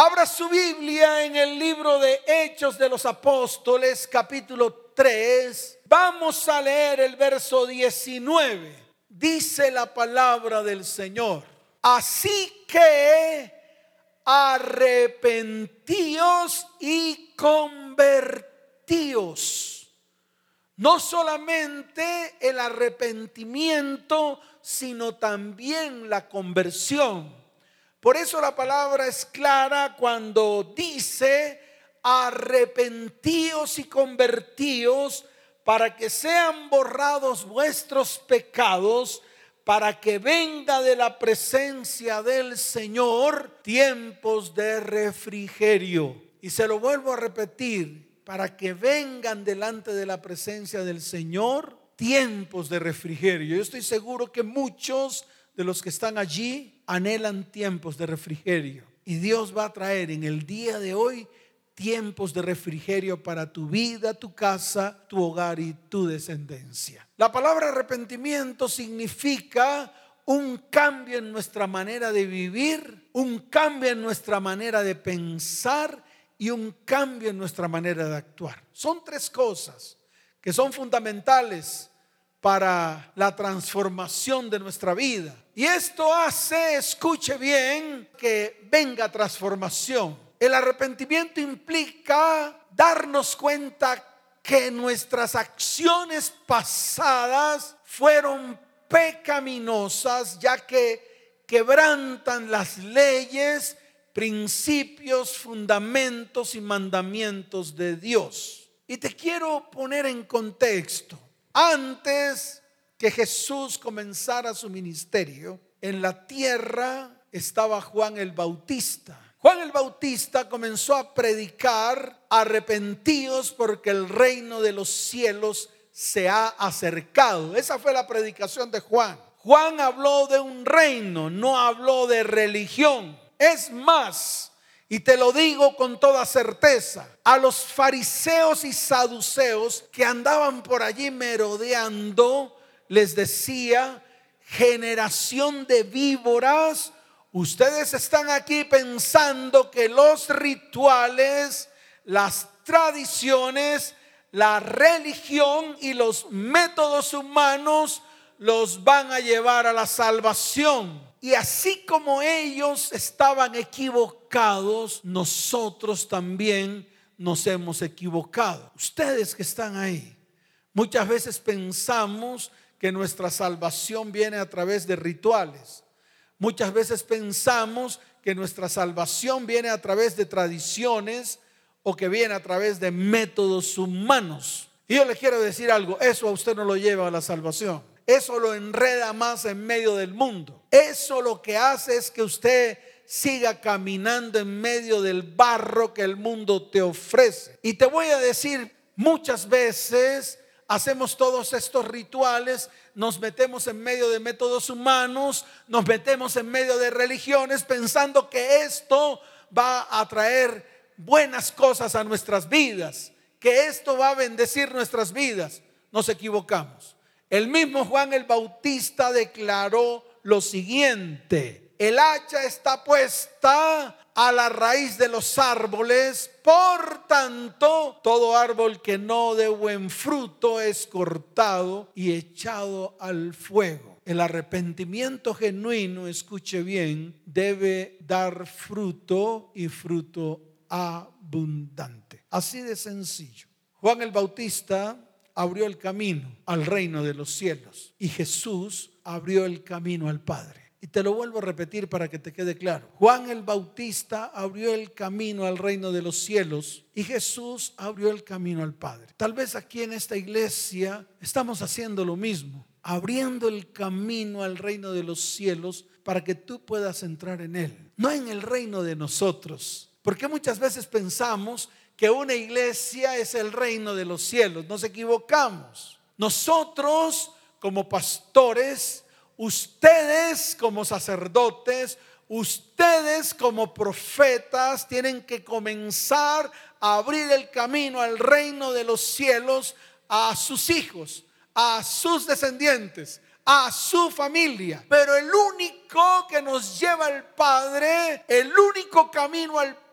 Abra su Biblia en el libro de Hechos de los Apóstoles, capítulo 3. Vamos a leer el verso 19. Dice la palabra del Señor. Así que arrepentíos y convertíos. No solamente el arrepentimiento, sino también la conversión. Por eso la palabra es clara cuando dice, arrepentíos y convertíos para que sean borrados vuestros pecados, para que venga de la presencia del Señor tiempos de refrigerio. Y se lo vuelvo a repetir, para que vengan delante de la presencia del Señor tiempos de refrigerio. Yo estoy seguro que muchos de los que están allí anhelan tiempos de refrigerio. Y Dios va a traer en el día de hoy tiempos de refrigerio para tu vida, tu casa, tu hogar y tu descendencia. La palabra arrepentimiento significa un cambio en nuestra manera de vivir, un cambio en nuestra manera de pensar y un cambio en nuestra manera de actuar. Son tres cosas que son fundamentales para la transformación de nuestra vida. Y esto hace, escuche bien, que venga transformación. El arrepentimiento implica darnos cuenta que nuestras acciones pasadas fueron pecaminosas, ya que quebrantan las leyes, principios, fundamentos y mandamientos de Dios. Y te quiero poner en contexto. Antes que Jesús comenzara su ministerio, en la tierra estaba Juan el Bautista. Juan el Bautista comenzó a predicar arrepentidos porque el reino de los cielos se ha acercado. Esa fue la predicación de Juan. Juan habló de un reino, no habló de religión. Es más, y te lo digo con toda certeza, a los fariseos y saduceos que andaban por allí merodeando, les decía, generación de víboras, ustedes están aquí pensando que los rituales, las tradiciones, la religión y los métodos humanos los van a llevar a la salvación. Y así como ellos estaban equivocados, nosotros también nos hemos equivocado. Ustedes que están ahí, muchas veces pensamos que nuestra salvación viene a través de rituales. Muchas veces pensamos que nuestra salvación viene a través de tradiciones o que viene a través de métodos humanos. Y yo le quiero decir algo, eso a usted no lo lleva a la salvación. Eso lo enreda más en medio del mundo. Eso lo que hace es que usted siga caminando en medio del barro que el mundo te ofrece. Y te voy a decir, muchas veces hacemos todos estos rituales, nos metemos en medio de métodos humanos, nos metemos en medio de religiones pensando que esto va a traer buenas cosas a nuestras vidas, que esto va a bendecir nuestras vidas. Nos equivocamos. El mismo Juan el Bautista declaró lo siguiente, el hacha está puesta a la raíz de los árboles, por tanto, todo árbol que no dé buen fruto es cortado y echado al fuego. El arrepentimiento genuino, escuche bien, debe dar fruto y fruto abundante. Así de sencillo. Juan el Bautista abrió el camino al reino de los cielos y Jesús abrió el camino al Padre. Y te lo vuelvo a repetir para que te quede claro. Juan el Bautista abrió el camino al reino de los cielos y Jesús abrió el camino al Padre. Tal vez aquí en esta iglesia estamos haciendo lo mismo, abriendo el camino al reino de los cielos para que tú puedas entrar en él, no en el reino de nosotros. Porque muchas veces pensamos que una iglesia es el reino de los cielos. Nos equivocamos. Nosotros como pastores, ustedes como sacerdotes, ustedes como profetas tienen que comenzar a abrir el camino al reino de los cielos a sus hijos, a sus descendientes, a su familia. Pero el único que nos lleva al Padre, el único camino al Padre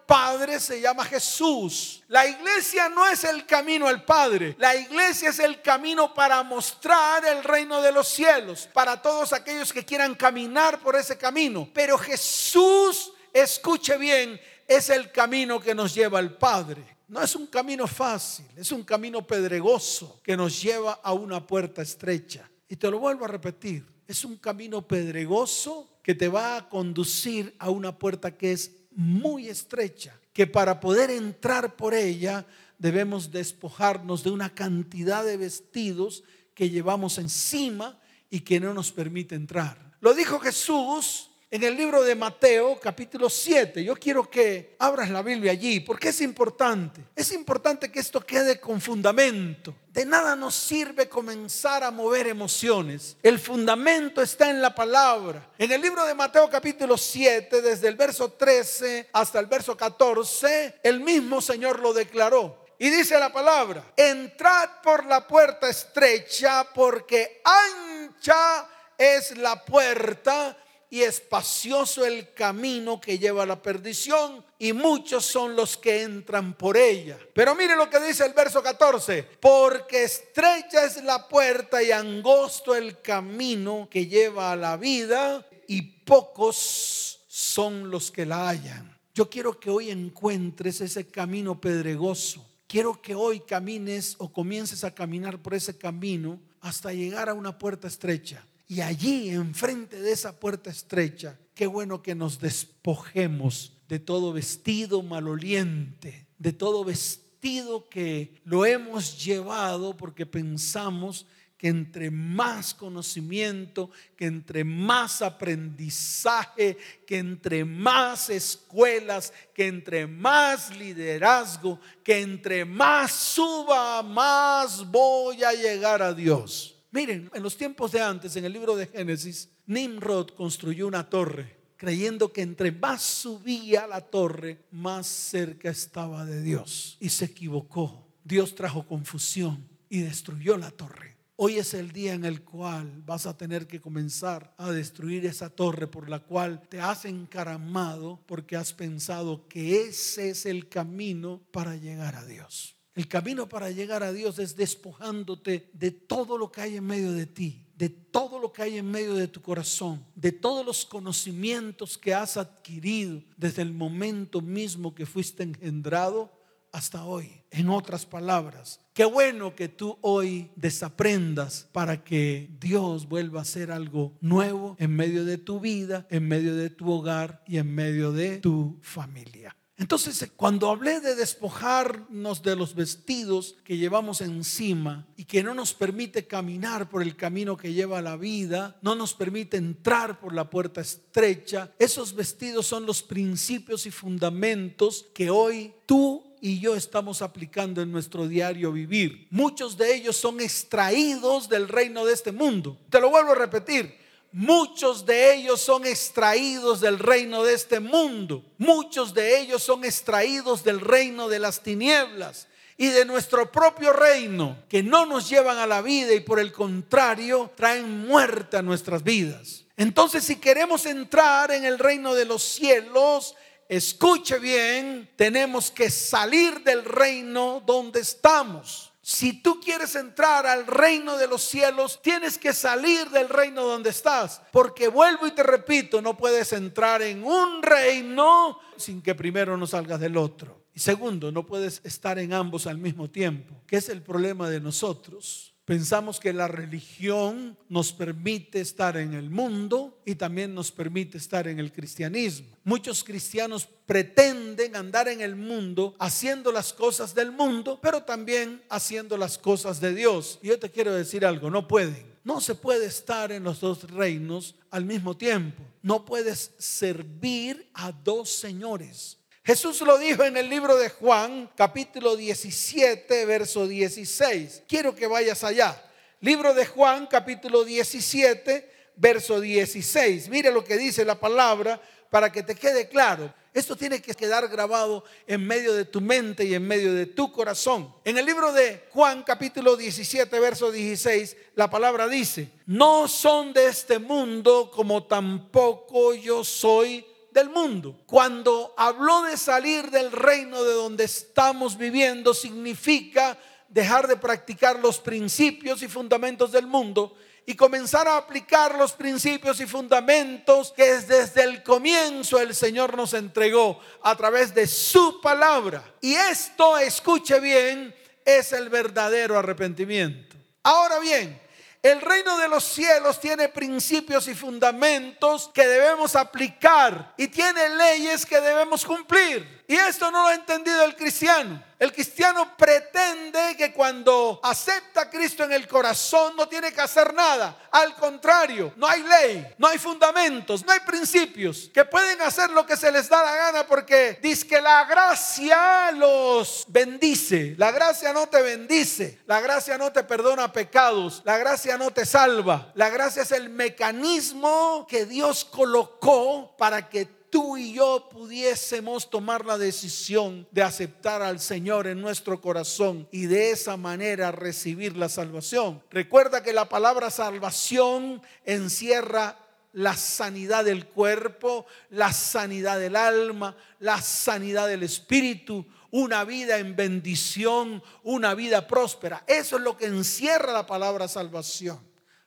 se llama Jesús. La iglesia no es el camino al Padre. La iglesia es el camino para mostrar el reino de los cielos, para todos aquellos que quieran caminar por ese camino. Pero Jesús, escuche bien, es el camino que nos lleva al Padre. No es un camino fácil, es un camino pedregoso que nos lleva a una puerta estrecha. Y te lo vuelvo a repetir, es un camino pedregoso que te va a conducir a una puerta que es muy estrecha, que para poder entrar por ella debemos despojarnos de una cantidad de vestidos que llevamos encima y que no nos permite entrar. Lo dijo Jesús en el libro de Mateo capítulo 7. Yo quiero que abras la Biblia allí, porque es importante. Es importante que esto quede con fundamento. De nada nos sirve comenzar a mover emociones. El fundamento está en la palabra. En el libro de Mateo capítulo 7, desde el verso 13 hasta el verso 14, el mismo Señor lo declaró. Y dice la palabra, entrad por la puerta estrecha porque ancha es la puerta y espacioso el camino que lleva a la perdición y muchos son los que entran por ella. Pero mire lo que dice el verso 14, porque estrecha es la puerta y angosto el camino que lleva a la vida y pocos son los que la hallan. Yo quiero que hoy encuentres ese camino pedregoso. Quiero que hoy camines o comiences a caminar por ese camino hasta llegar a una puerta estrecha y allí, enfrente de esa puerta estrecha, qué bueno que nos despojemos de todo vestido maloliente, de todo vestido que lo hemos llevado porque pensamos que entre más conocimiento, que entre más aprendizaje, que entre más escuelas, que entre más liderazgo, que entre más suba, más voy a llegar a Dios. Miren, en los tiempos de antes, en el libro de Génesis, Nimrod construyó una torre, creyendo que entre más subía la torre, más cerca estaba de Dios. Y se equivocó. Dios trajo confusión y destruyó la torre. Hoy es el día en el cual vas a tener que comenzar a destruir esa torre por la cual te has encaramado porque has pensado que ese es el camino para llegar a Dios. El camino para llegar a Dios es despojándote de todo lo que hay en medio de ti, de todo lo que hay en medio de tu corazón, de todos los conocimientos que has adquirido desde el momento mismo que fuiste engendrado hasta hoy. En otras palabras, qué bueno que tú hoy desaprendas para que Dios vuelva a hacer algo nuevo en medio de tu vida, en medio de tu hogar y en medio de tu familia. Entonces, cuando hablé de despojarnos de los vestidos que llevamos encima y que no nos permite caminar por el camino que lleva la vida, no nos permite entrar por la puerta estrecha, esos vestidos son los principios y fundamentos que hoy tú y yo estamos aplicando en nuestro diario vivir. Muchos de ellos son extraídos del reino de este mundo. Te lo vuelvo a repetir Muchos de ellos son extraídos del reino de este mundo. Muchos de ellos son extraídos del reino de las tinieblas y de nuestro propio reino, que no nos llevan a la vida y por el contrario traen muerte a nuestras vidas. Entonces, si queremos entrar en el reino de los cielos, escuche bien, tenemos que salir del reino donde estamos. Si tú quieres entrar al reino de los cielos, tienes que salir del reino donde estás. Porque vuelvo y te repito, no puedes entrar en un reino sin que primero no salgas del otro. Y segundo, no puedes estar en ambos al mismo tiempo, que es el problema de nosotros. Pensamos que la religión nos permite estar en el mundo y también nos permite estar en el cristianismo. Muchos cristianos pretenden andar en el mundo haciendo las cosas del mundo, pero también haciendo las cosas de Dios. Y yo te quiero decir algo, no pueden. No se puede estar en los dos reinos al mismo tiempo. No puedes servir a dos señores. Jesús lo dijo en el libro de Juan, capítulo 17, verso 16. Quiero que vayas allá. Libro de Juan, capítulo 17, verso 16. Mire lo que dice la palabra para que te quede claro. Esto tiene que quedar grabado en medio de tu mente y en medio de tu corazón. En el libro de Juan capítulo 17, verso 16, la palabra dice, no son de este mundo como tampoco yo soy del mundo. Cuando habló de salir del reino de donde estamos viviendo, significa dejar de practicar los principios y fundamentos del mundo y comenzar a aplicar los principios y fundamentos que desde el comienzo el Señor nos entregó a través de su palabra. Y esto, escuche bien, es el verdadero arrepentimiento. Ahora bien, el reino de los cielos tiene principios y fundamentos que debemos aplicar y tiene leyes que debemos cumplir. Y esto no lo ha entendido el cristiano. El cristiano pretende que cuando acepta a Cristo en el corazón no tiene que hacer nada. Al contrario, no hay ley, no hay fundamentos, no hay principios que pueden hacer lo que se les da la gana porque dice que la gracia los bendice. La gracia no te bendice. La gracia no te perdona pecados. La gracia no te salva. La gracia es el mecanismo que Dios colocó para que tú y yo pudiésemos tomar la decisión de aceptar al Señor en nuestro corazón y de esa manera recibir la salvación. Recuerda que la palabra salvación encierra la sanidad del cuerpo, la sanidad del alma, la sanidad del espíritu, una vida en bendición, una vida próspera. Eso es lo que encierra la palabra salvación.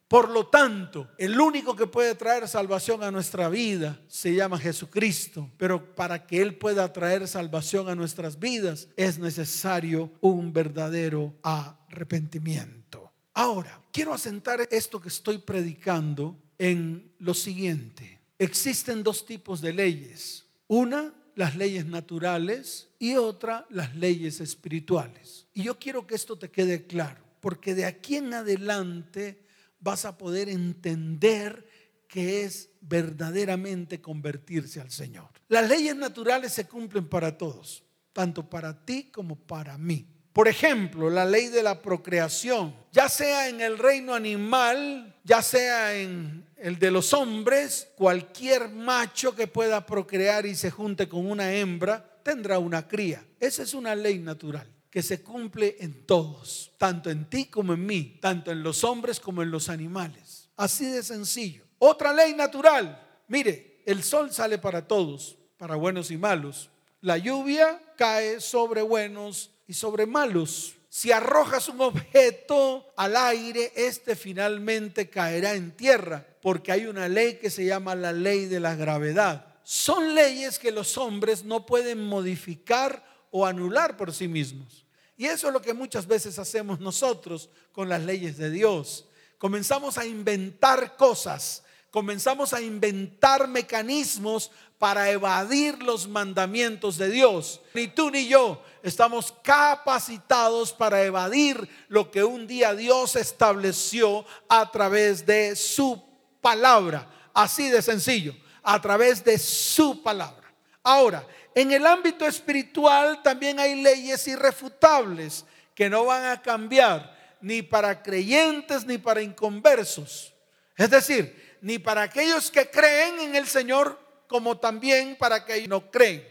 Por lo tanto, el único que puede traer salvación a nuestra vida se llama Jesucristo. Pero para que Él pueda traer salvación a nuestras vidas es necesario un verdadero arrepentimiento. Ahora, quiero asentar esto que estoy predicando en lo siguiente. Existen dos tipos de leyes. Una, las leyes naturales y otra, las leyes espirituales. Y yo quiero que esto te quede claro, porque de aquí en adelante vas a poder entender que es verdaderamente convertirse al Señor. Las leyes naturales se cumplen para todos, tanto para ti como para mí. Por ejemplo, la ley de la procreación, ya sea en el reino animal, ya sea en el de los hombres, cualquier macho que pueda procrear y se junte con una hembra tendrá una cría. Esa es una ley natural que se cumple en todos, tanto en ti como en mí, tanto en los hombres como en los animales. Así de sencillo. Otra ley natural. Mire, el sol sale para todos, para buenos y malos. La lluvia cae sobre buenos y sobre malos. Si arrojas un objeto al aire, este finalmente caerá en tierra, porque hay una ley que se llama la ley de la gravedad. Son leyes que los hombres no pueden modificar o anular por sí mismos. Y eso es lo que muchas veces hacemos nosotros con las leyes de Dios. Comenzamos a inventar cosas, comenzamos a inventar mecanismos para evadir los mandamientos de Dios. Ni tú ni yo estamos capacitados para evadir lo que un día Dios estableció a través de su palabra. Así de sencillo, a través de su palabra. Ahora, en el ámbito espiritual también hay leyes irrefutables que no van a cambiar ni para creyentes ni para inconversos. Es decir, ni para aquellos que creen en el Señor como también para aquellos que no creen.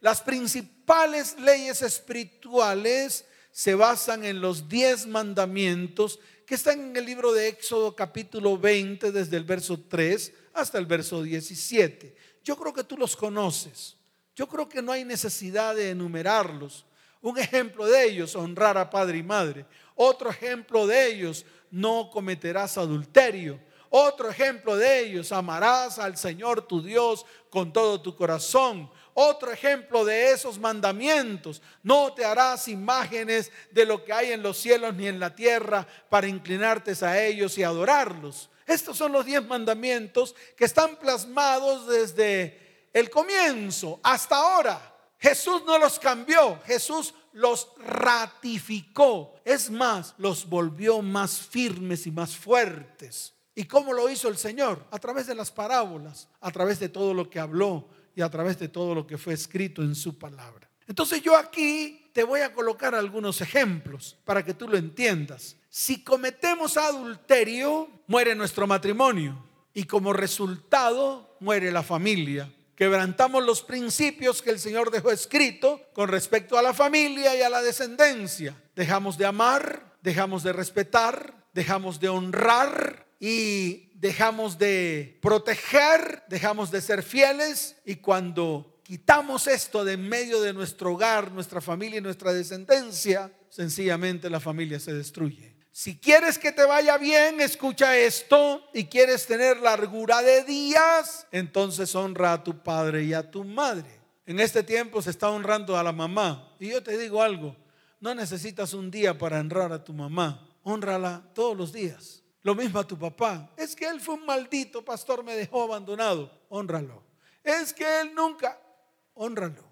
Las principales leyes espirituales se basan en los diez mandamientos que están en el libro de Éxodo capítulo 20 desde el verso 3 hasta el verso 17. Yo creo que tú los conoces. Yo creo que no hay necesidad de enumerarlos. Un ejemplo de ellos, honrar a padre y madre. Otro ejemplo de ellos, no cometerás adulterio. Otro ejemplo de ellos, amarás al Señor tu Dios con todo tu corazón. Otro ejemplo de esos mandamientos, no te harás imágenes de lo que hay en los cielos ni en la tierra para inclinarte a ellos y adorarlos. Estos son los diez mandamientos que están plasmados desde el comienzo hasta ahora. Jesús no los cambió, Jesús los ratificó. Es más, los volvió más firmes y más fuertes. ¿Y cómo lo hizo el Señor? A través de las parábolas, a través de todo lo que habló y a través de todo lo que fue escrito en su palabra. Entonces yo aquí te voy a colocar algunos ejemplos para que tú lo entiendas. Si cometemos adulterio, muere nuestro matrimonio y como resultado muere la familia quebrantamos los principios que el Señor dejó escrito con respecto a la familia y a la descendencia. Dejamos de amar, dejamos de respetar, dejamos de honrar y dejamos de proteger, dejamos de ser fieles y cuando quitamos esto de en medio de nuestro hogar, nuestra familia y nuestra descendencia, sencillamente la familia se destruye. Si quieres que te vaya bien, escucha esto y quieres tener largura de días, entonces honra a tu padre y a tu madre. En este tiempo se está honrando a la mamá. Y yo te digo algo, no necesitas un día para honrar a tu mamá, honrala todos los días. Lo mismo a tu papá. Es que él fue un maldito pastor, me dejó abandonado. Honralo. Es que él nunca, honralo,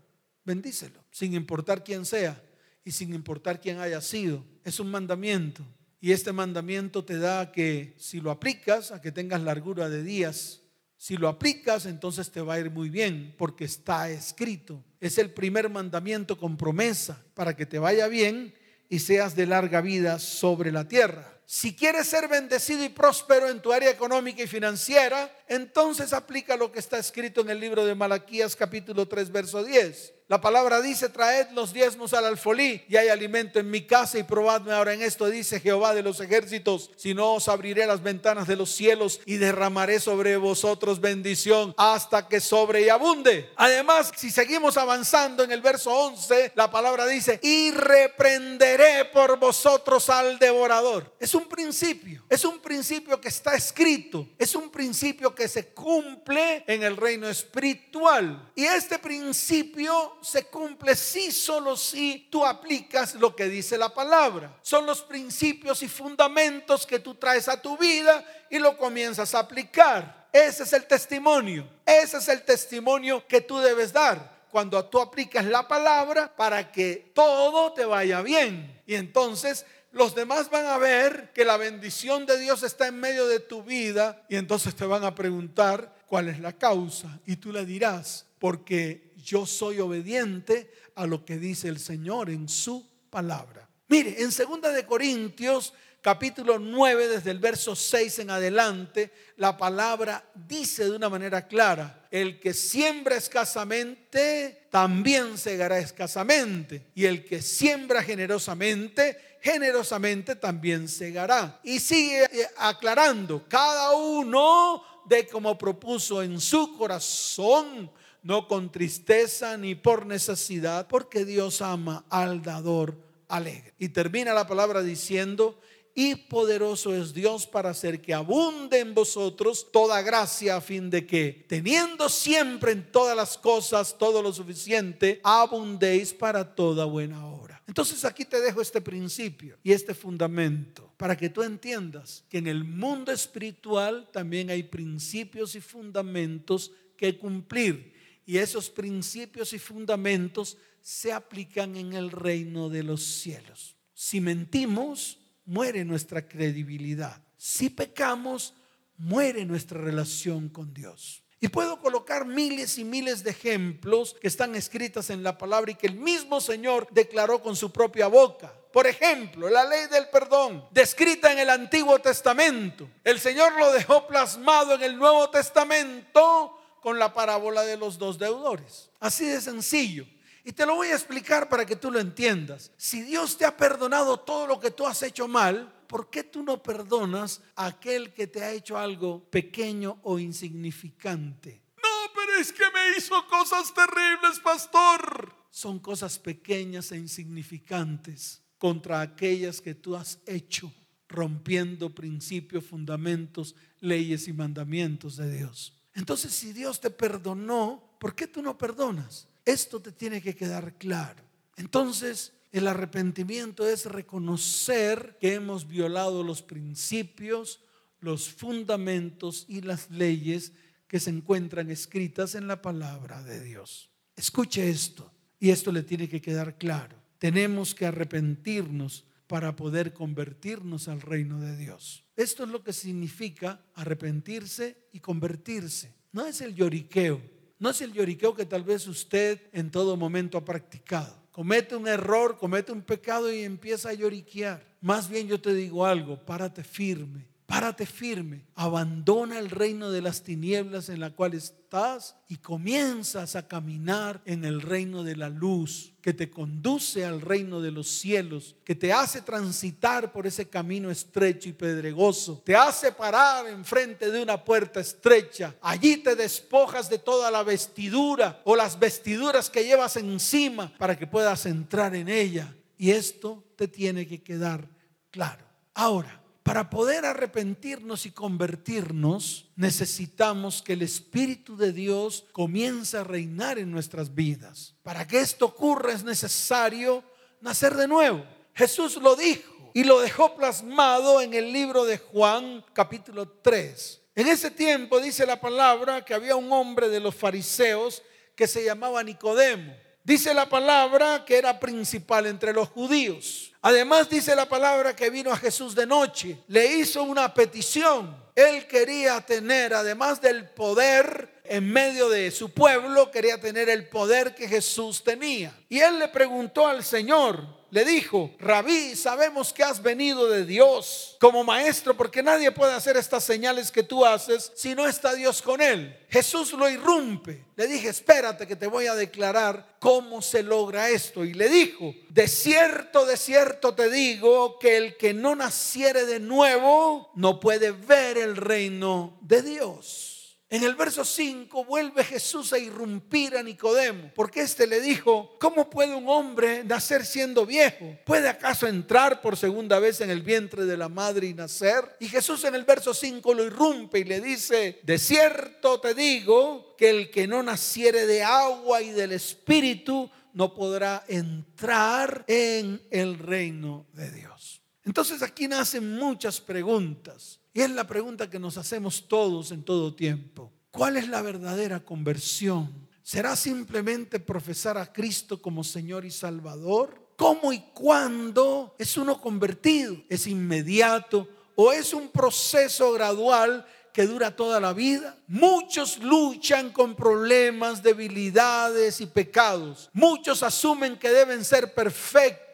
bendícelo, sin importar quién sea y sin importar quién haya sido. Es un mandamiento. Y este mandamiento te da que si lo aplicas, a que tengas largura de días. Si lo aplicas, entonces te va a ir muy bien, porque está escrito. Es el primer mandamiento con promesa para que te vaya bien y seas de larga vida sobre la tierra. Si quieres ser bendecido y próspero en tu área económica y financiera, entonces aplica lo que está escrito en el libro de Malaquías capítulo 3, verso 10. La palabra dice, traed los diezmos al alfolí y hay alimento en mi casa y probadme ahora en esto, dice Jehová de los ejércitos, si no os abriré las ventanas de los cielos y derramaré sobre vosotros bendición hasta que sobre y abunde. Además, si seguimos avanzando en el verso 11, la palabra dice, y reprenderé por vosotros al devorador. Es un principio, es un principio que está escrito, es un principio que se cumple en el reino espiritual. Y este principio se cumple si solo si tú aplicas lo que dice la palabra. Son los principios y fundamentos que tú traes a tu vida y lo comienzas a aplicar. Ese es el testimonio. Ese es el testimonio que tú debes dar cuando tú aplicas la palabra para que todo te vaya bien. Y entonces los demás van a ver que la bendición de Dios está en medio de tu vida y entonces te van a preguntar cuál es la causa y tú le dirás, porque yo soy obediente a lo que dice el Señor en su palabra. Mire, en 2 de Corintios capítulo 9 desde el verso 6 en adelante, la palabra dice de una manera clara, el que siembra escasamente también segará escasamente y el que siembra generosamente generosamente también segará. Y sigue eh, aclarando, cada uno de como propuso en su corazón no con tristeza ni por necesidad, porque Dios ama al dador alegre. Y termina la palabra diciendo, y poderoso es Dios para hacer que abunde en vosotros toda gracia a fin de que, teniendo siempre en todas las cosas todo lo suficiente, abundéis para toda buena obra. Entonces aquí te dejo este principio y este fundamento para que tú entiendas que en el mundo espiritual también hay principios y fundamentos que cumplir y esos principios y fundamentos se aplican en el reino de los cielos. Si mentimos, muere nuestra credibilidad. Si pecamos, muere nuestra relación con Dios. Y puedo colocar miles y miles de ejemplos que están escritas en la palabra y que el mismo Señor declaró con su propia boca. Por ejemplo, la ley del perdón, descrita en el Antiguo Testamento. El Señor lo dejó plasmado en el Nuevo Testamento con la parábola de los dos deudores. Así de sencillo. Y te lo voy a explicar para que tú lo entiendas. Si Dios te ha perdonado todo lo que tú has hecho mal, ¿por qué tú no perdonas a aquel que te ha hecho algo pequeño o insignificante? No, pero es que me hizo cosas terribles, pastor. Son cosas pequeñas e insignificantes contra aquellas que tú has hecho, rompiendo principios, fundamentos, leyes y mandamientos de Dios. Entonces, si Dios te perdonó, ¿por qué tú no perdonas? Esto te tiene que quedar claro. Entonces, el arrepentimiento es reconocer que hemos violado los principios, los fundamentos y las leyes que se encuentran escritas en la palabra de Dios. Escuche esto, y esto le tiene que quedar claro. Tenemos que arrepentirnos para poder convertirnos al reino de Dios. Esto es lo que significa arrepentirse y convertirse. No es el lloriqueo, no es el lloriqueo que tal vez usted en todo momento ha practicado. Comete un error, comete un pecado y empieza a lloriquear. Más bien yo te digo algo, párate firme Párate firme, abandona el reino de las tinieblas en la cual estás y comienzas a caminar en el reino de la luz que te conduce al reino de los cielos, que te hace transitar por ese camino estrecho y pedregoso, te hace parar enfrente de una puerta estrecha. Allí te despojas de toda la vestidura o las vestiduras que llevas encima para que puedas entrar en ella. Y esto te tiene que quedar claro. Ahora, para poder arrepentirnos y convertirnos, necesitamos que el Espíritu de Dios comience a reinar en nuestras vidas. Para que esto ocurra es necesario nacer de nuevo. Jesús lo dijo y lo dejó plasmado en el libro de Juan capítulo 3. En ese tiempo dice la palabra que había un hombre de los fariseos que se llamaba Nicodemo. Dice la palabra que era principal entre los judíos. Además dice la palabra que vino a Jesús de noche. Le hizo una petición. Él quería tener, además del poder en medio de su pueblo, quería tener el poder que Jesús tenía. Y él le preguntó al Señor, le dijo, rabí, sabemos que has venido de Dios como maestro, porque nadie puede hacer estas señales que tú haces si no está Dios con él. Jesús lo irrumpe. Le dije, espérate que te voy a declarar cómo se logra esto. Y le dijo, de cierto, de cierto te digo que el que no naciere de nuevo no puede ver el reino de Dios. En el verso 5 vuelve Jesús a irrumpir a Nicodemo, porque éste le dijo, ¿cómo puede un hombre nacer siendo viejo? ¿Puede acaso entrar por segunda vez en el vientre de la madre y nacer? Y Jesús en el verso 5 lo irrumpe y le dice, de cierto te digo que el que no naciere de agua y del espíritu no podrá entrar en el reino de Dios. Entonces aquí nacen muchas preguntas. Y es la pregunta que nos hacemos todos en todo tiempo. ¿Cuál es la verdadera conversión? ¿Será simplemente profesar a Cristo como Señor y Salvador? ¿Cómo y cuándo es uno convertido? ¿Es inmediato o es un proceso gradual que dura toda la vida. Muchos luchan con problemas, debilidades y pecados. Muchos asumen que deben ser perfectos.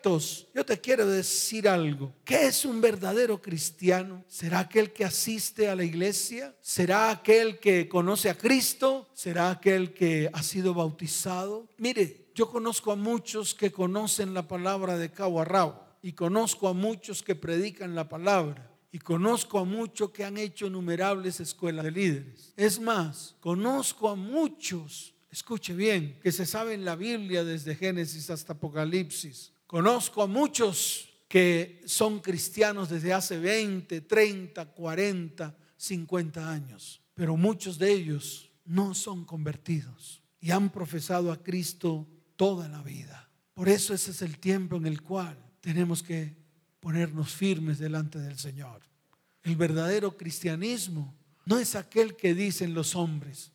Yo te quiero decir algo. ¿Qué es un verdadero cristiano? ¿Será aquel que asiste a la iglesia? ¿Será aquel que conoce a Cristo? ¿Será aquel que ha sido bautizado? Mire, yo conozco a muchos que conocen la palabra de cabo a rabo y conozco a muchos que predican la palabra y conozco a muchos que han hecho innumerables escuelas de líderes. Es más, conozco a muchos, escuche bien, que se saben la Biblia desde Génesis hasta Apocalipsis. Conozco a muchos que son cristianos desde hace 20, 30, 40, 50 años, pero muchos de ellos no son convertidos y han profesado a Cristo toda la vida. Por eso ese es el tiempo en el cual tenemos que ponernos firmes delante del Señor. El verdadero cristianismo no es aquel que dicen los hombres,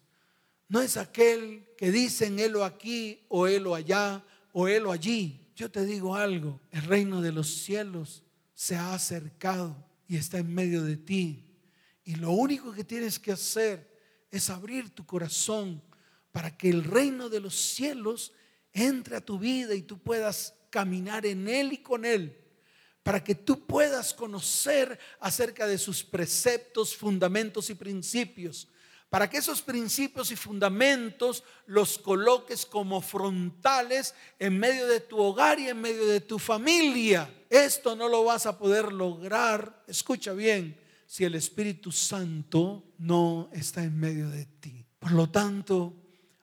no es aquel que dicen helo aquí o helo allá o helo allí. Yo te digo algo, el reino de los cielos se ha acercado y está en medio de ti. Y lo único que tienes que hacer es abrir tu corazón para que el reino de los cielos entre a tu vida y tú puedas caminar en Él y con Él, para que tú puedas conocer acerca de sus preceptos, fundamentos y principios, para que esos principios y fundamentos los coloques como frontales en medio de tu hogar y en medio de tu familia. Esto no lo vas a poder lograr, escucha bien, si el Espíritu Santo no está en medio de ti. Por lo tanto,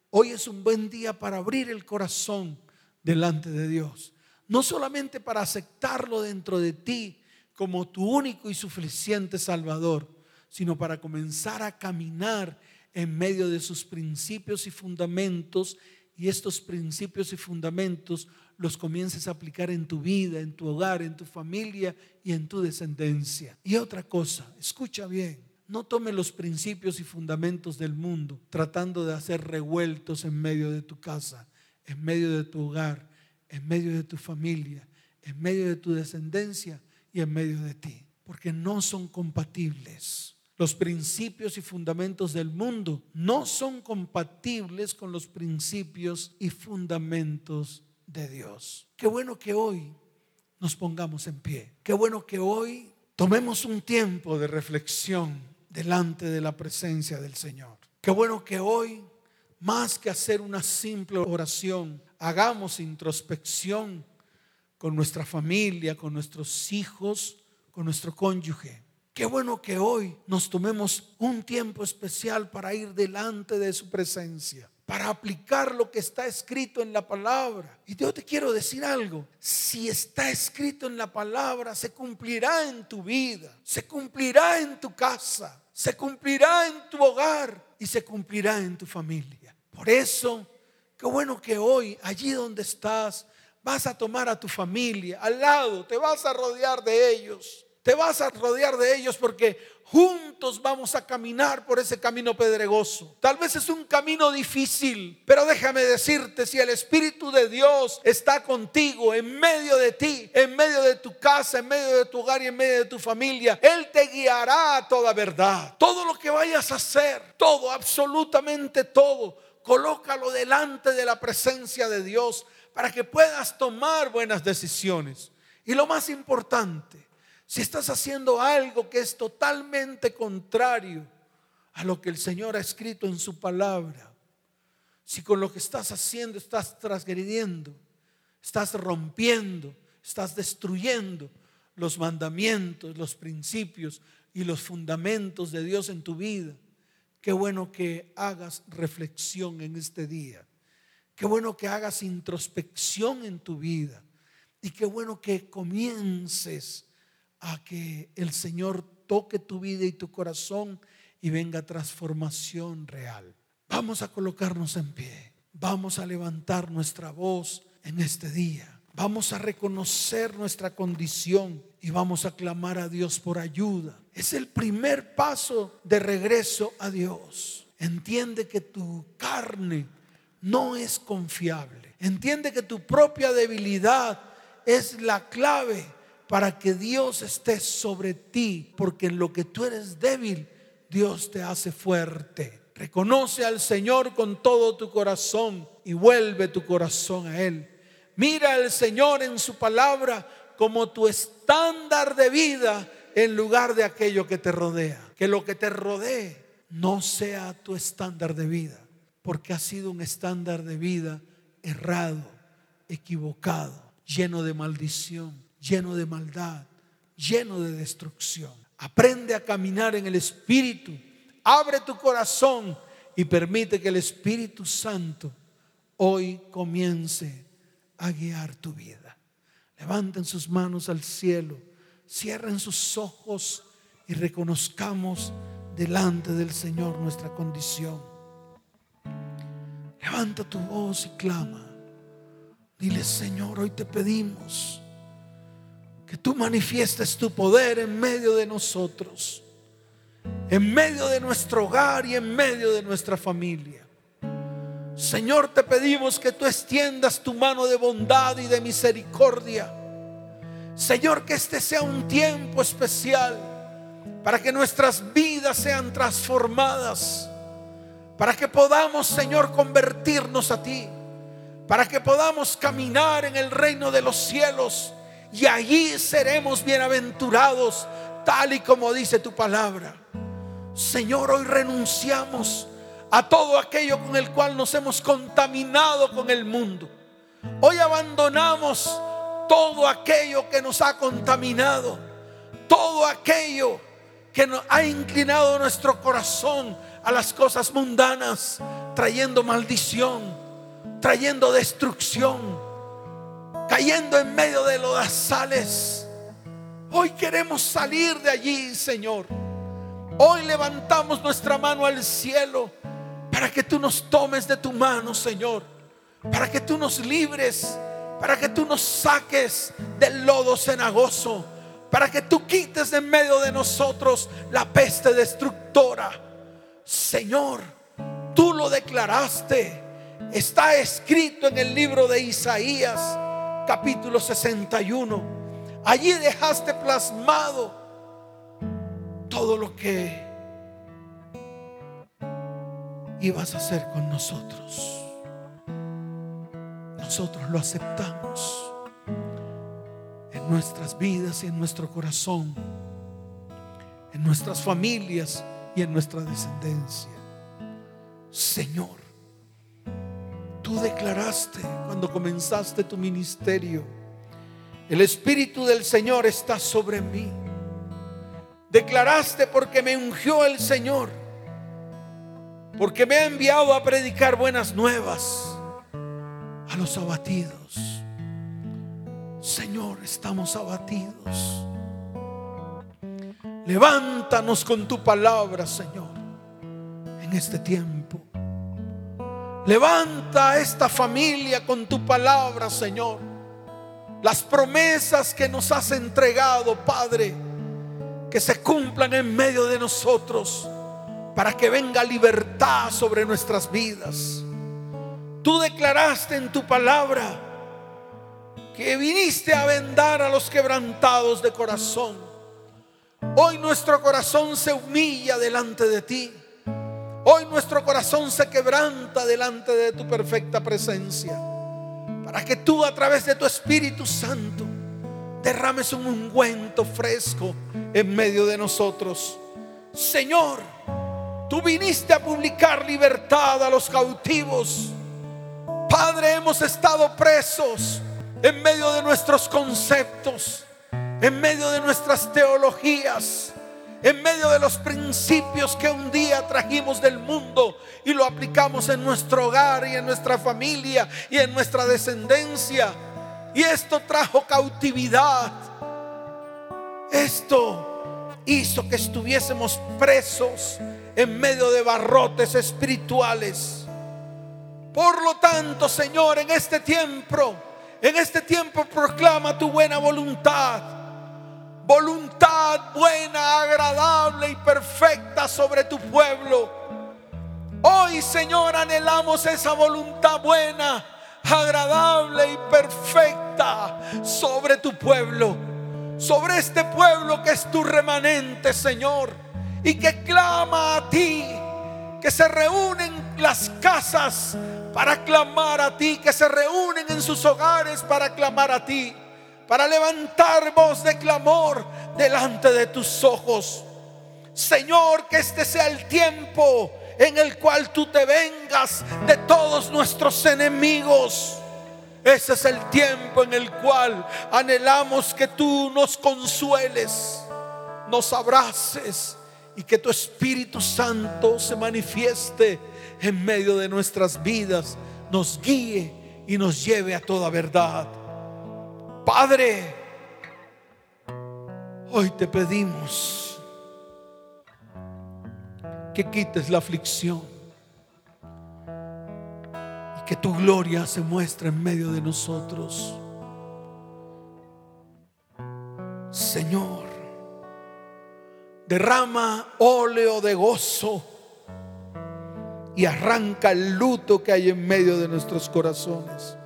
hoy es un buen día para abrir el corazón delante de Dios. No solamente para aceptarlo dentro de ti como tu único y suficiente Salvador, sino para comenzar a caminar en medio de sus principios y fundamentos y estos principios y fundamentos los comiences a aplicar en tu vida, en tu hogar, en tu familia y en tu descendencia. Y otra cosa, escucha bien, no tome los principios y fundamentos del mundo tratando de hacer revueltos en medio de tu casa, en medio de tu hogar, en medio de tu familia, en medio de tu descendencia y en medio de ti, porque no son compatibles. Los principios y fundamentos del mundo no son compatibles con los principios y fundamentos de Dios. Qué bueno que hoy nos pongamos en pie. Qué bueno que hoy Tomemos un tiempo de reflexión delante de la presencia del Señor. Qué bueno que hoy, más que hacer una simple oración, hagamos introspección con nuestra familia, con nuestros hijos, con nuestro cónyuge. Qué bueno que hoy nos tomemos un tiempo especial para ir delante de su presencia, para aplicar lo que está escrito en la palabra. Y yo te quiero decir algo, si está escrito en la palabra, se cumplirá en tu vida, se cumplirá en tu casa, se cumplirá en tu hogar y se cumplirá en tu familia. Por eso, qué bueno que hoy, allí donde estás, vas a tomar a tu familia al lado, te vas a rodear de ellos te vas a rodear de ellos porque juntos vamos a caminar por ese camino pedregoso. Tal vez es un camino difícil, pero déjame decirte, si el Espíritu de Dios está contigo, en medio de ti, en medio de tu casa, en medio de tu hogar y en medio de tu familia, Él te guiará a toda verdad. Todo lo que vayas a hacer, todo, absolutamente todo, colócalo delante de la presencia de Dios para que puedas tomar buenas decisiones. Y lo más importante, si estás haciendo algo que es totalmente contrario a lo que el Señor ha escrito en su palabra, si con lo que estás haciendo estás transgrediendo, estás rompiendo, estás destruyendo los mandamientos, los principios y los fundamentos de Dios en tu vida, qué bueno que hagas reflexión en este día. Qué bueno que hagas introspección en tu vida. Y qué bueno que comiences a que el Señor toque tu vida y tu corazón y venga transformación real. Vamos a colocarnos en pie. Vamos a levantar nuestra voz en este día. Vamos a reconocer nuestra condición y vamos a clamar a Dios por ayuda. Es el primer paso de regreso a Dios. Entiende que tu carne no es confiable. Entiende que tu propia debilidad es la clave para que Dios esté sobre ti, porque en lo que tú eres débil, Dios te hace fuerte. Reconoce al Señor con todo tu corazón y vuelve tu corazón a Él. Mira al Señor en su palabra como tu estándar de vida en lugar de aquello que te rodea. Que lo que te rodee no sea tu estándar de vida, porque ha sido un estándar de vida errado, equivocado, lleno de maldición lleno de maldad, lleno de destrucción. Aprende a caminar en el Espíritu. Abre tu corazón y permite que el Espíritu Santo hoy comience a guiar tu vida. Levanten sus manos al cielo, cierren sus ojos y reconozcamos delante del Señor nuestra condición. Levanta tu voz y clama. Dile, Señor, hoy te pedimos tú manifiestes tu poder en medio de nosotros, en medio de nuestro hogar y en medio de nuestra familia. Señor, te pedimos que tú extiendas tu mano de bondad y de misericordia. Señor, que este sea un tiempo especial para que nuestras vidas sean transformadas, para que podamos, Señor, convertirnos a ti, para que podamos caminar en el reino de los cielos y allí seremos bienaventurados, tal y como dice tu palabra. Señor, hoy renunciamos a todo aquello con el cual nos hemos contaminado con el mundo. Hoy abandonamos todo aquello que nos ha contaminado, todo aquello que nos ha inclinado nuestro corazón a las cosas mundanas, trayendo maldición, trayendo destrucción cayendo en medio de los sales. Hoy queremos salir de allí, Señor. Hoy levantamos nuestra mano al cielo para que tú nos tomes de tu mano, Señor. Para que tú nos libres, para que tú nos saques del lodo cenagoso, para que tú quites de medio de nosotros la peste destructora. Señor, tú lo declaraste. Está escrito en el libro de Isaías capítulo 61. Allí dejaste plasmado todo lo que ibas a hacer con nosotros. Nosotros lo aceptamos en nuestras vidas y en nuestro corazón en nuestras familias y en nuestra descendencia. Señor, tú declaraste cuando comenzaste tu ministerio, el Espíritu del Señor está sobre mí. Declaraste porque me ungió el Señor, porque me ha enviado a predicar buenas nuevas a los abatidos. Señor, estamos abatidos. Levántanos con tu palabra, Señor, en este tiempo. Levanta a esta familia con tu palabra, Señor. Las promesas que nos has entregado, Padre, que se cumplan en medio de nosotros para que venga libertad sobre nuestras vidas. Tú declaraste en tu palabra que viniste a vendar a los quebrantados de corazón. Hoy nuestro corazón se humilla delante de ti. Hoy nuestro corazón se quebranta delante de tu perfecta presencia. Para que tú a través de tu Espíritu Santo derrames un ungüento fresco en medio de nosotros. Señor, tú viniste a publicar libertad a los cautivos. Padre, hemos estado presos en medio de nuestros conceptos, en medio de nuestras teologías en medio de los principios que un día trajimos del mundo y lo aplicamos en nuestro hogar y en nuestra familia y en nuestra descendencia. Y esto trajo cautividad. Esto hizo que estuviésemos presos en medio de barrotes espirituales. Por lo tanto, Señor, en este tiempo, en este tiempo proclama tu buena voluntad voluntad buena, agradable y perfecta sobre tu pueblo. Hoy, Señor, anhelamos esa voluntad buena, agradable y perfecta sobre tu pueblo, sobre este pueblo que es tu remanente, Señor, y que clama a ti, que se reúnen las casas para clamar a ti, que se reúnen en sus hogares para clamar a ti para levantar voz de clamor delante de tus ojos. Señor, que este sea el tiempo en el cual tú te vengas de todos nuestros enemigos. Ese es el tiempo en el cual anhelamos que tú nos consueles, nos abraces y que tu Espíritu Santo se manifieste en medio de nuestras vidas, nos guíe y nos lleve a toda verdad. Padre, hoy te pedimos que quites la aflicción y que tu gloria se muestre en medio de nosotros. Señor, derrama óleo de gozo y arranca el luto que hay en medio de nuestros corazones.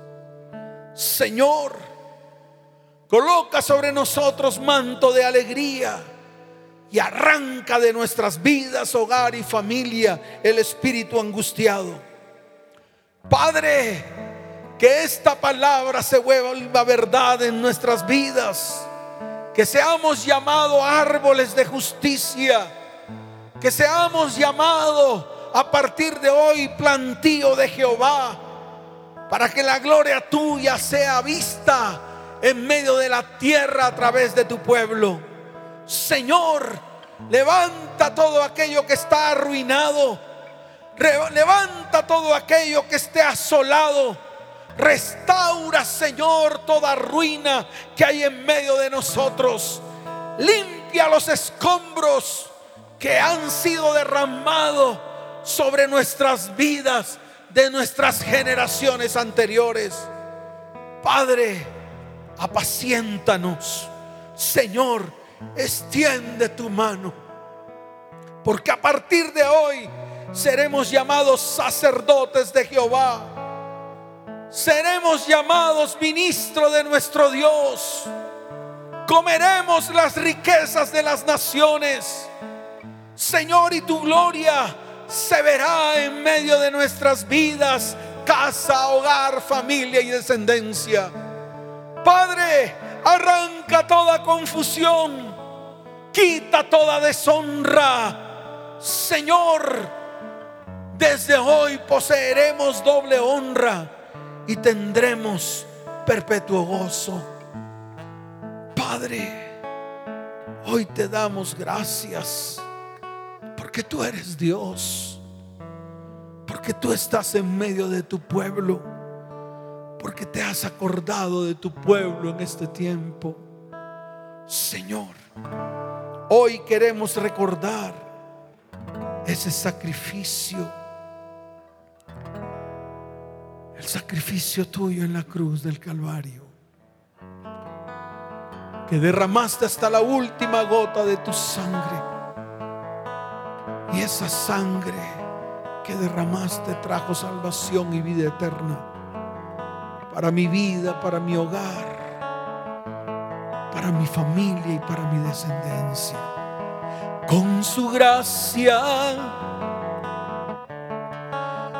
Señor, Coloca sobre nosotros manto de alegría y arranca de nuestras vidas, hogar y familia el espíritu angustiado. Padre, que esta palabra se vuelva verdad en nuestras vidas. Que seamos llamados árboles de justicia. Que seamos llamados a partir de hoy plantío de Jehová. Para que la gloria tuya sea vista en medio de la tierra a través de tu pueblo. Señor, levanta todo aquello que está arruinado. Levanta todo aquello que esté asolado. Restaura, Señor, toda ruina que hay en medio de nosotros. Limpia los escombros que han sido derramados sobre nuestras vidas de nuestras generaciones anteriores. Padre, apaciéntanos. Señor, extiende tu mano. Porque a partir de hoy seremos llamados sacerdotes de Jehová. Seremos llamados ministro de nuestro Dios. Comeremos las riquezas de las naciones. Señor, y tu gloria se verá en medio de nuestras vidas, casa, hogar, familia y descendencia. Padre, arranca toda confusión, Quita toda deshonra. Señor, desde hoy poseeremos doble honra y tendremos perpetuo gozo. Padre, hoy te damos gracias porque tú eres Dios, porque tú estás en medio de tu pueblo, porque te has acordado de tu pueblo en este tiempo. Señor, hoy queremos recordar ese sacrificio, el sacrificio tuyo en la cruz del Calvario, que derramaste hasta la última gota de tu sangre. Y esa sangre que derramaste trajo salvación y vida eterna para mi vida, para mi hogar para mi familia y para mi descendencia. Con su gracia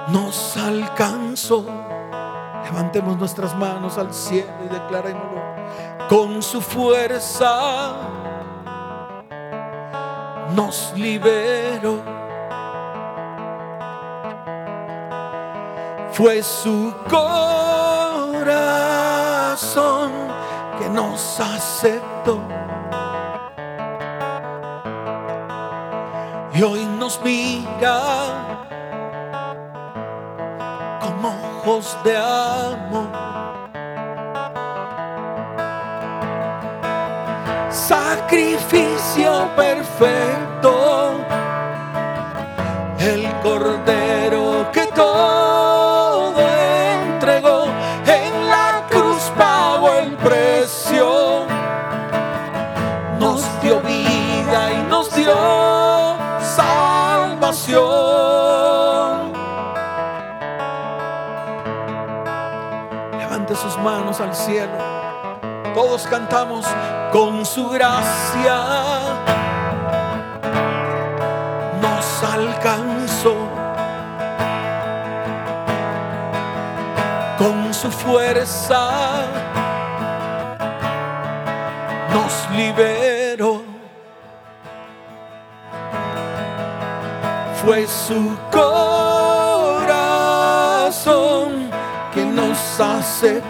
nos alcanzó. Levantemos nuestras manos al cielo y declarémoslo. Con su fuerza nos liberó. Fue su corazón que nos aceptó. Y hoy nos mira como ojos de amor. Sacrificio perfecto, el cordero al cielo. Todos cantamos con su gracia. Nos alcanzó con su fuerza nos liberó. Fue su corazón que nos aceptó.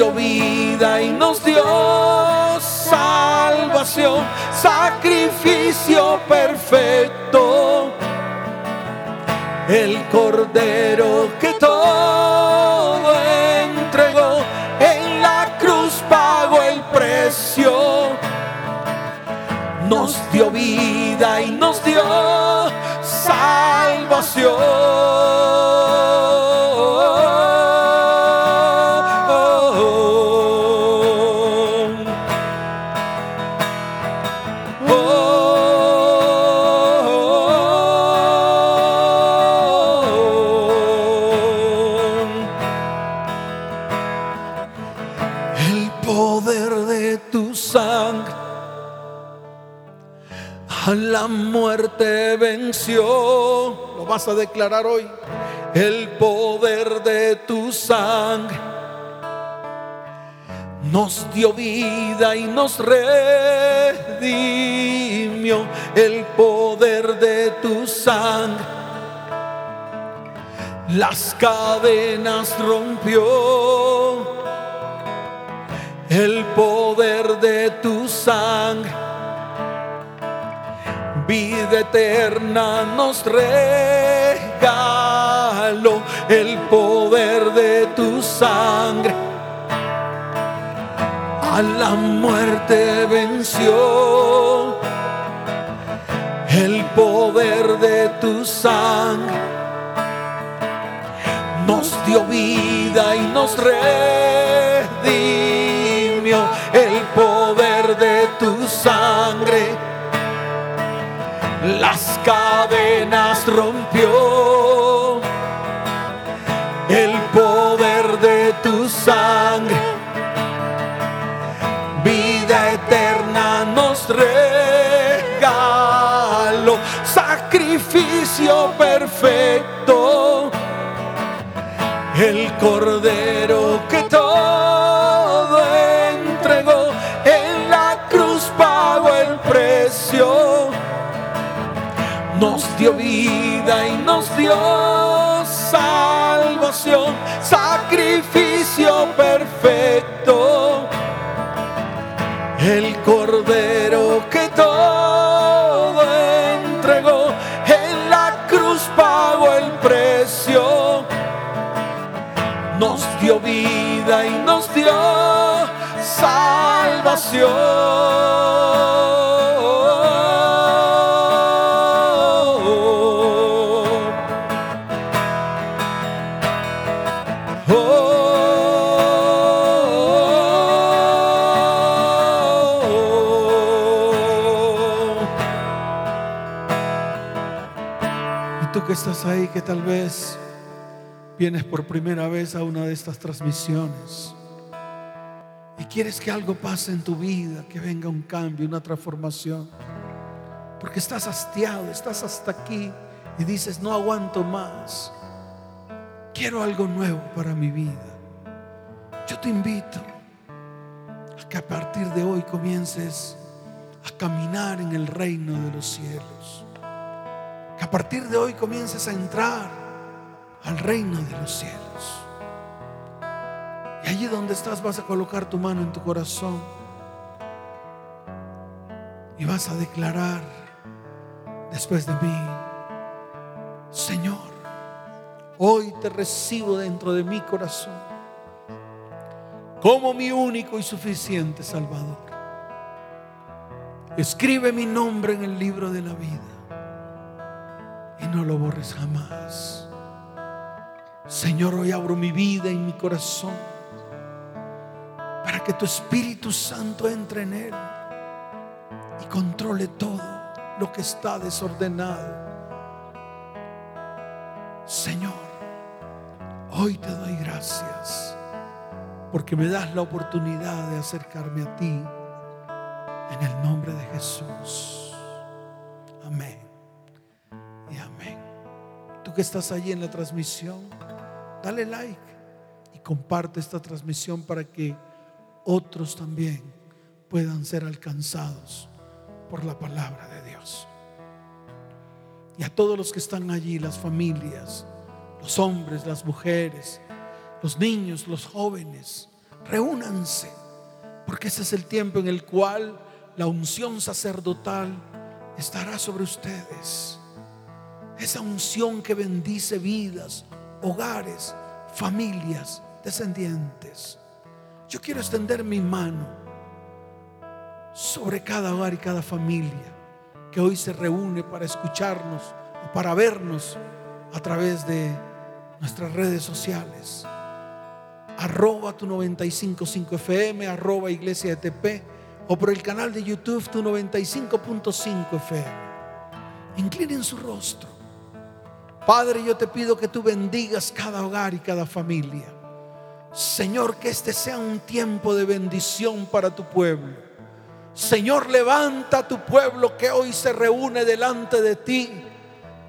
Dio vida y nos dio salvación. Sacrificio perfecto. El cordero que todo entregó en la cruz pagó el precio. Nos dio vida y nos dio salvación. La muerte venció. Lo vas a declarar hoy. El poder de tu sangre nos dio vida y nos redimió. El poder de tu sangre las cadenas rompió. El poder de tu sangre vida eterna nos regaló el poder de tu sangre. A la muerte venció el poder de tu sangre. Nos dio vida y nos redimió cadenas rompió. El poder de tu sangre, vida eterna nos regaló. Sacrificio perfecto, el cordero que nos dio vida y nos dio salvación, sacrificio perfecto. El cordero que todo entregó en la cruz pagó el precio. Nos dio vida y nos dio salvación que estás ahí, que tal vez vienes por primera vez a una de estas transmisiones y quieres que algo pase en tu vida, que venga un cambio, una transformación, porque estás hastiado, estás hasta aquí y dices, no aguanto más, quiero algo nuevo para mi vida. Yo te invito a que a partir de hoy comiences a caminar en el reino de los cielos. Que a partir de hoy comiences a entrar al reino de los cielos. Y allí donde estás vas a colocar tu mano en tu corazón y vas a declarar después de mí, Señor, hoy te recibo dentro de mi corazón como mi único y suficiente Salvador. Escribe mi nombre en el libro de la vida y no lo borres jamás. Señor, hoy abro mi vida y mi corazón para que tu Espíritu Santo entre en él y controle todo lo que está desordenado. Señor, hoy te doy gracias porque me das la oportunidad de acercarme a ti en el nombre de Jesús. Que estás allí en la transmisión, dale like y comparte esta transmisión para que otros también puedan ser alcanzados por la palabra de Dios. Y a todos los que están allí, las familias, los hombres, las mujeres, los niños, los jóvenes, reúnanse, porque ese es el tiempo en el cual la unción sacerdotal estará sobre ustedes. Esa unción que bendice vidas, hogares, familias, descendientes. Yo quiero extender mi mano sobre cada hogar y cada familia que hoy se reúne para escucharnos o para vernos a través de nuestras redes sociales. Arroba tu 955 FM, arroba Iglesia ETP o por el canal de YouTube tu 95.5 FM. Inclinen su rostro. Padre, yo te pido que tú bendigas cada hogar y cada familia. Señor, que este sea un tiempo de bendición para tu pueblo. Señor, levanta a tu pueblo que hoy se reúne delante de ti,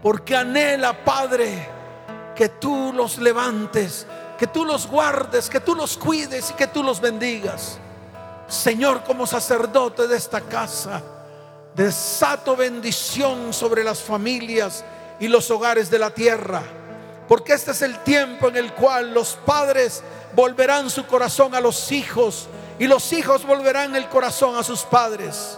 porque anhela, Padre, que tú los levantes, que tú los guardes, que tú los cuides y que tú los bendigas. Señor, como sacerdote de esta casa, desato bendición sobre las familias y los hogares de la tierra. Porque este es el tiempo en el cual los padres volverán su corazón a los hijos y los hijos volverán el corazón a sus padres.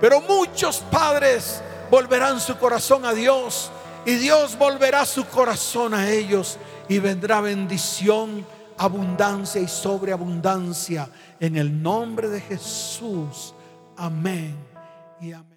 Pero muchos padres volverán su corazón a Dios y Dios volverá su corazón a ellos y vendrá bendición, abundancia y sobreabundancia en el nombre de Jesús. Amén y amén.